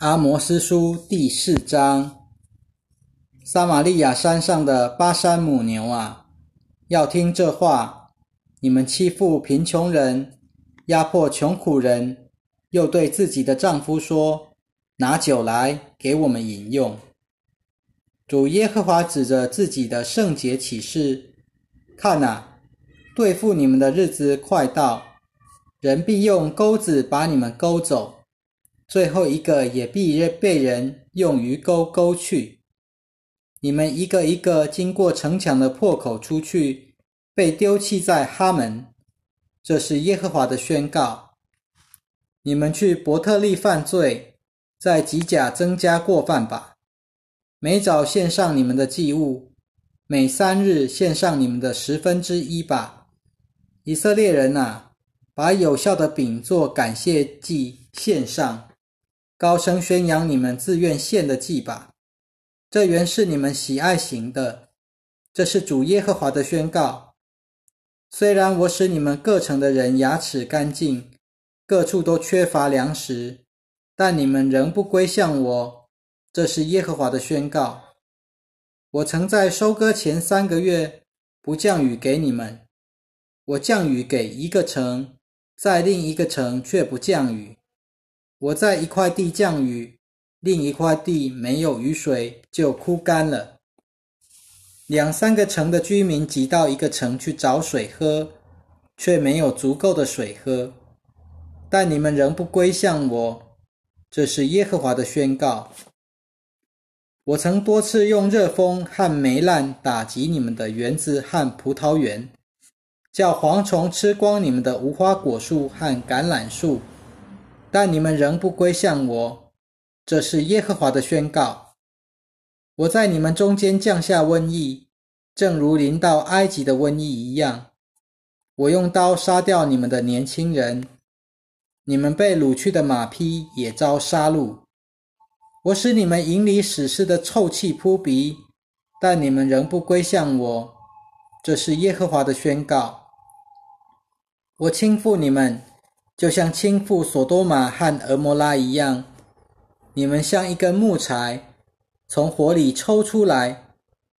阿摩斯书第四章：撒玛利亚山上的巴山母牛啊，要听这话！你们欺负贫穷人，压迫穷苦人，又对自己的丈夫说：“拿酒来给我们饮用。”主耶和华指着自己的圣洁启示：“看哪，对付你们的日子快到，人必用钩子把你们勾走。”最后一个也必被人用鱼钩钩去。你们一个一个经过城墙的破口出去，被丢弃在哈门。这是耶和华的宣告。你们去伯特利犯罪，在吉甲增加过犯吧。每早献上你们的祭物，每三日献上你们的十分之一吧。以色列人啊，把有效的饼做感谢祭献上。高声宣扬你们自愿献的祭吧，这原是你们喜爱行的。这是主耶和华的宣告。虽然我使你们各城的人牙齿干净，各处都缺乏粮食，但你们仍不归向我。这是耶和华的宣告。我曾在收割前三个月不降雨给你们，我降雨给一个城，在另一个城却不降雨。我在一块地降雨，另一块地没有雨水，就枯干了。两三个城的居民挤到一个城去找水喝，却没有足够的水喝。但你们仍不归向我，这是耶和华的宣告。我曾多次用热风和霉烂打击你们的园子和葡萄园，叫蝗虫吃光你们的无花果树和橄榄树。但你们仍不归向我，这是耶和华的宣告。我在你们中间降下瘟疫，正如临到埃及的瘟疫一样。我用刀杀掉你们的年轻人，你们被掳去的马匹也遭杀戮。我使你们营里死尸的臭气扑鼻，但你们仍不归向我，这是耶和华的宣告。我倾覆你们。就像倾覆索多玛和俄摩拉一样，你们像一根木柴从火里抽出来，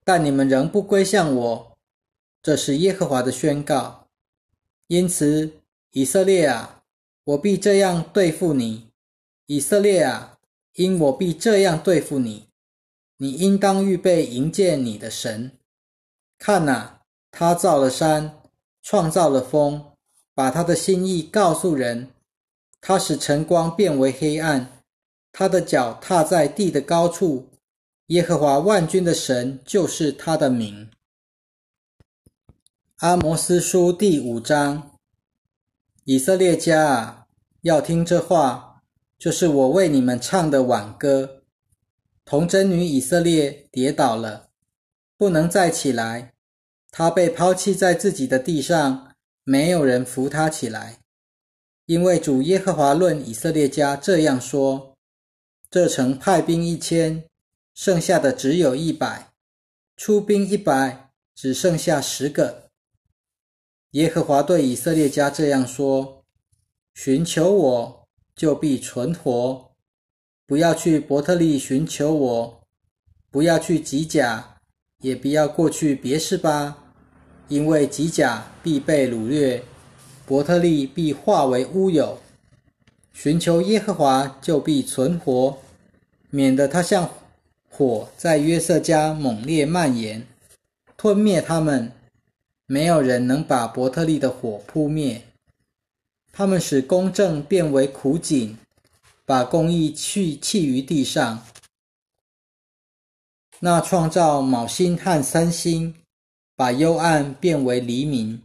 但你们仍不归向我。这是耶和华的宣告。因此，以色列啊，我必这样对付你；以色列啊，因我必这样对付你。你应当预备迎接你的神。看哪，他造了山，创造了风。把他的心意告诉人，他使晨光变为黑暗，他的脚踏在地的高处。耶和华万军的神就是他的名。阿摩斯书第五章，以色列家啊，要听这话，就是我为你们唱的挽歌。童贞女以色列跌倒了，不能再起来，她被抛弃在自己的地上。没有人扶他起来，因为主耶和华论以色列家这样说：这城派兵一千，剩下的只有一百；出兵一百，只剩下十个。耶和华对以色列家这样说：寻求我，就必存活；不要去伯特利寻求我，不要去吉甲，也不要过去别是巴。因为吉甲必被掳掠，伯特利必化为乌有。寻求耶和华就必存活，免得他像火在约瑟家猛烈蔓延，吞灭他们。没有人能把伯特利的火扑灭。他们使公正变为苦井，把公义去弃于地上。那创造卯星和三星。把幽暗变为黎明，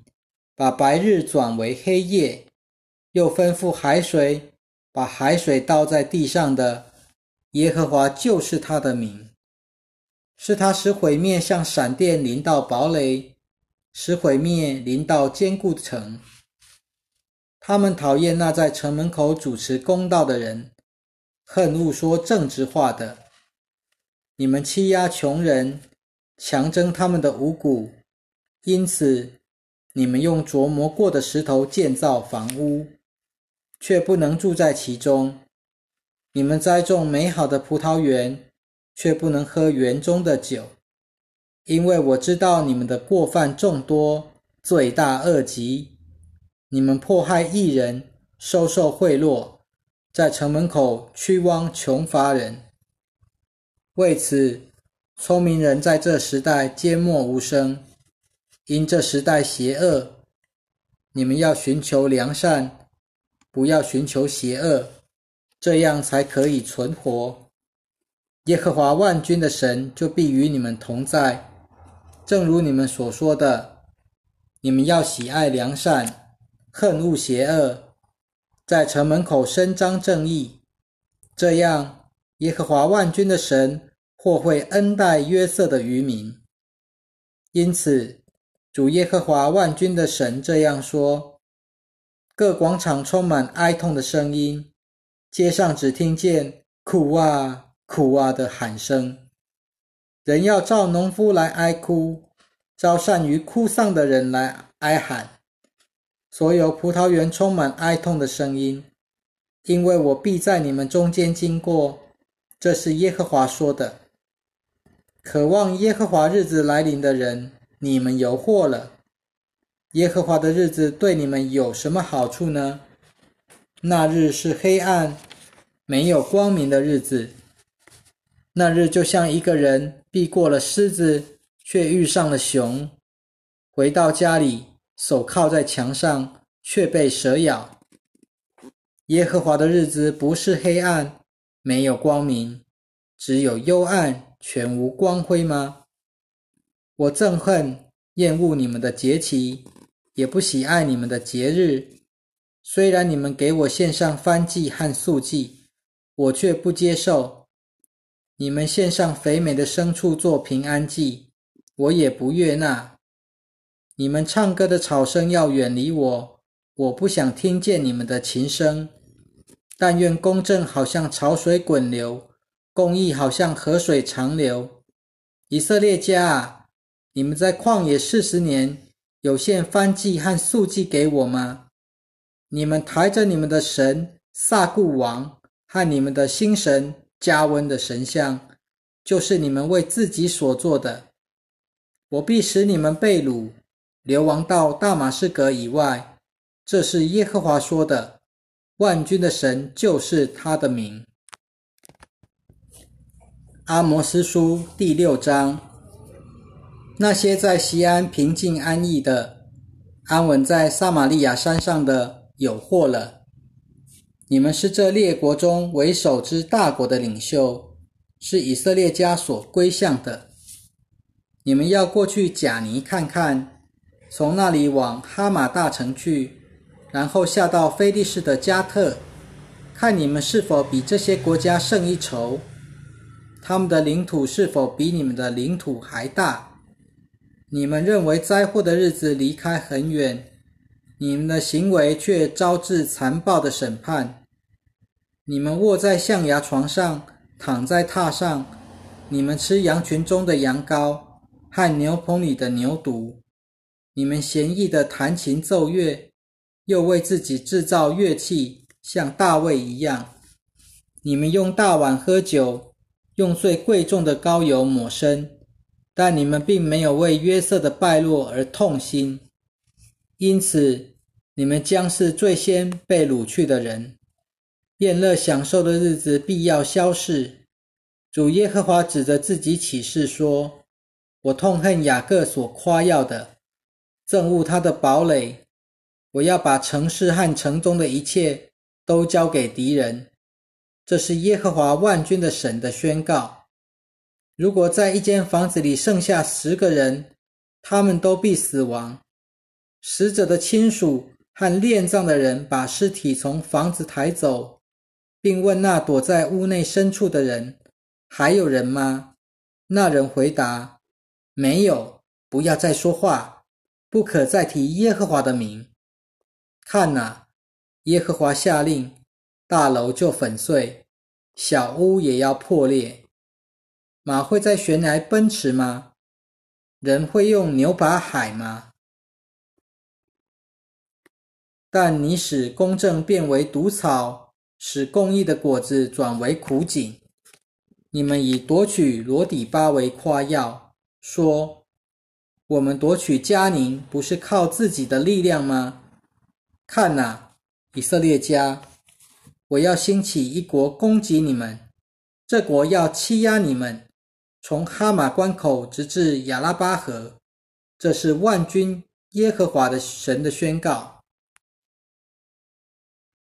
把白日转为黑夜，又吩咐海水把海水倒在地上的耶和华就是他的名，是他使毁灭像闪电临到堡垒，使毁灭临到坚固城。他们讨厌那在城门口主持公道的人，恨恶说正直话的。你们欺压穷人，强征他们的五谷。因此，你们用琢磨过的石头建造房屋，却不能住在其中。你们栽种美好的葡萄园，却不能喝园中的酒，因为我知道你们的过犯众多，罪大恶极。你们迫害异人，收受贿赂，在城门口屈枉穷乏人。为此，聪明人在这时代缄默无声，因这时代邪恶。你们要寻求良善，不要寻求邪恶。这样才可以存活。耶和华万军的神就必与你们同在，正如你们所说的，你们要喜爱良善，恨恶邪恶，在城门口伸张正义。这样，耶和华万军的神或会恩待约瑟的渔民。因此，主耶和华万军的神这样说：各广场充满哀痛的声音。街上只听见苦啊苦啊的喊声，人要照农夫来哀哭，召善于哭丧的人来哀喊。所有葡萄园充满哀痛的声音，因为我必在你们中间经过。这是耶和华说的。渴望耶和华日子来临的人，你们有祸了。耶和华的日子对你们有什么好处呢？那日是黑暗。没有光明的日子，那日就像一个人避过了狮子，却遇上了熊；回到家里，手靠在墙上，却被蛇咬。耶和华的日子不是黑暗，没有光明，只有幽暗，全无光辉吗？我憎恨、厌恶你们的节期，也不喜爱你们的节日。虽然你们给我献上燔祭和素祭。我却不接受你们献上肥美的牲畜做平安祭，我也不悦纳。你们唱歌的吵声要远离我，我不想听见你们的琴声。但愿公正好像潮水滚流，公义好像河水长流。以色列家啊，你们在旷野四十年，有献翻祭和素祭给我吗？你们抬着你们的神萨固王。和你们的新神加温的神像，就是你们为自己所做的。我必使你们被掳，流亡到大马士革以外。这是耶和华说的。万军的神就是他的名。阿摩斯书第六章：那些在西安平静安逸的，安稳在撒玛利亚山上的，有祸了。你们是这列国中为首之大国的领袖，是以色列家所归向的。你们要过去贾尼看看，从那里往哈马大城去，然后下到菲利士的加特，看你们是否比这些国家胜一筹，他们的领土是否比你们的领土还大。你们认为灾祸的日子离开很远。你们的行为却招致残暴的审判。你们卧在象牙床上，躺在榻上，你们吃羊群中的羊羔和牛棚里的牛犊。你们闲逸的弹琴奏乐，又为自己制造乐器，像大卫一样。你们用大碗喝酒，用最贵重的膏油抹身，但你们并没有为约瑟的败落而痛心。因此，你们将是最先被掳去的人。宴乐享受的日子必要消逝。主耶和华指着自己起誓说：“我痛恨雅各所夸耀的，憎恶他的堡垒。我要把城市和城中的一切都交给敌人。”这是耶和华万军的神的宣告。如果在一间房子里剩下十个人，他们都必死亡。死者的亲属和殓葬的人把尸体从房子抬走，并问那躲在屋内深处的人：“还有人吗？”那人回答：“没有。”不要再说话，不可再提耶和华的名。看哪，耶和华下令，大楼就粉碎，小屋也要破裂。马会在悬崖奔驰吗？人会用牛把海吗？但你使公正变为毒草，使公义的果子转为苦井。你们以夺取罗底巴为夸耀，说：“我们夺取迦宁，不是靠自己的力量吗？”看哪，以色列家，我要兴起一国攻击你们，这国要欺压你们，从哈马关口直至雅拉巴河。这是万军耶和华的神的宣告。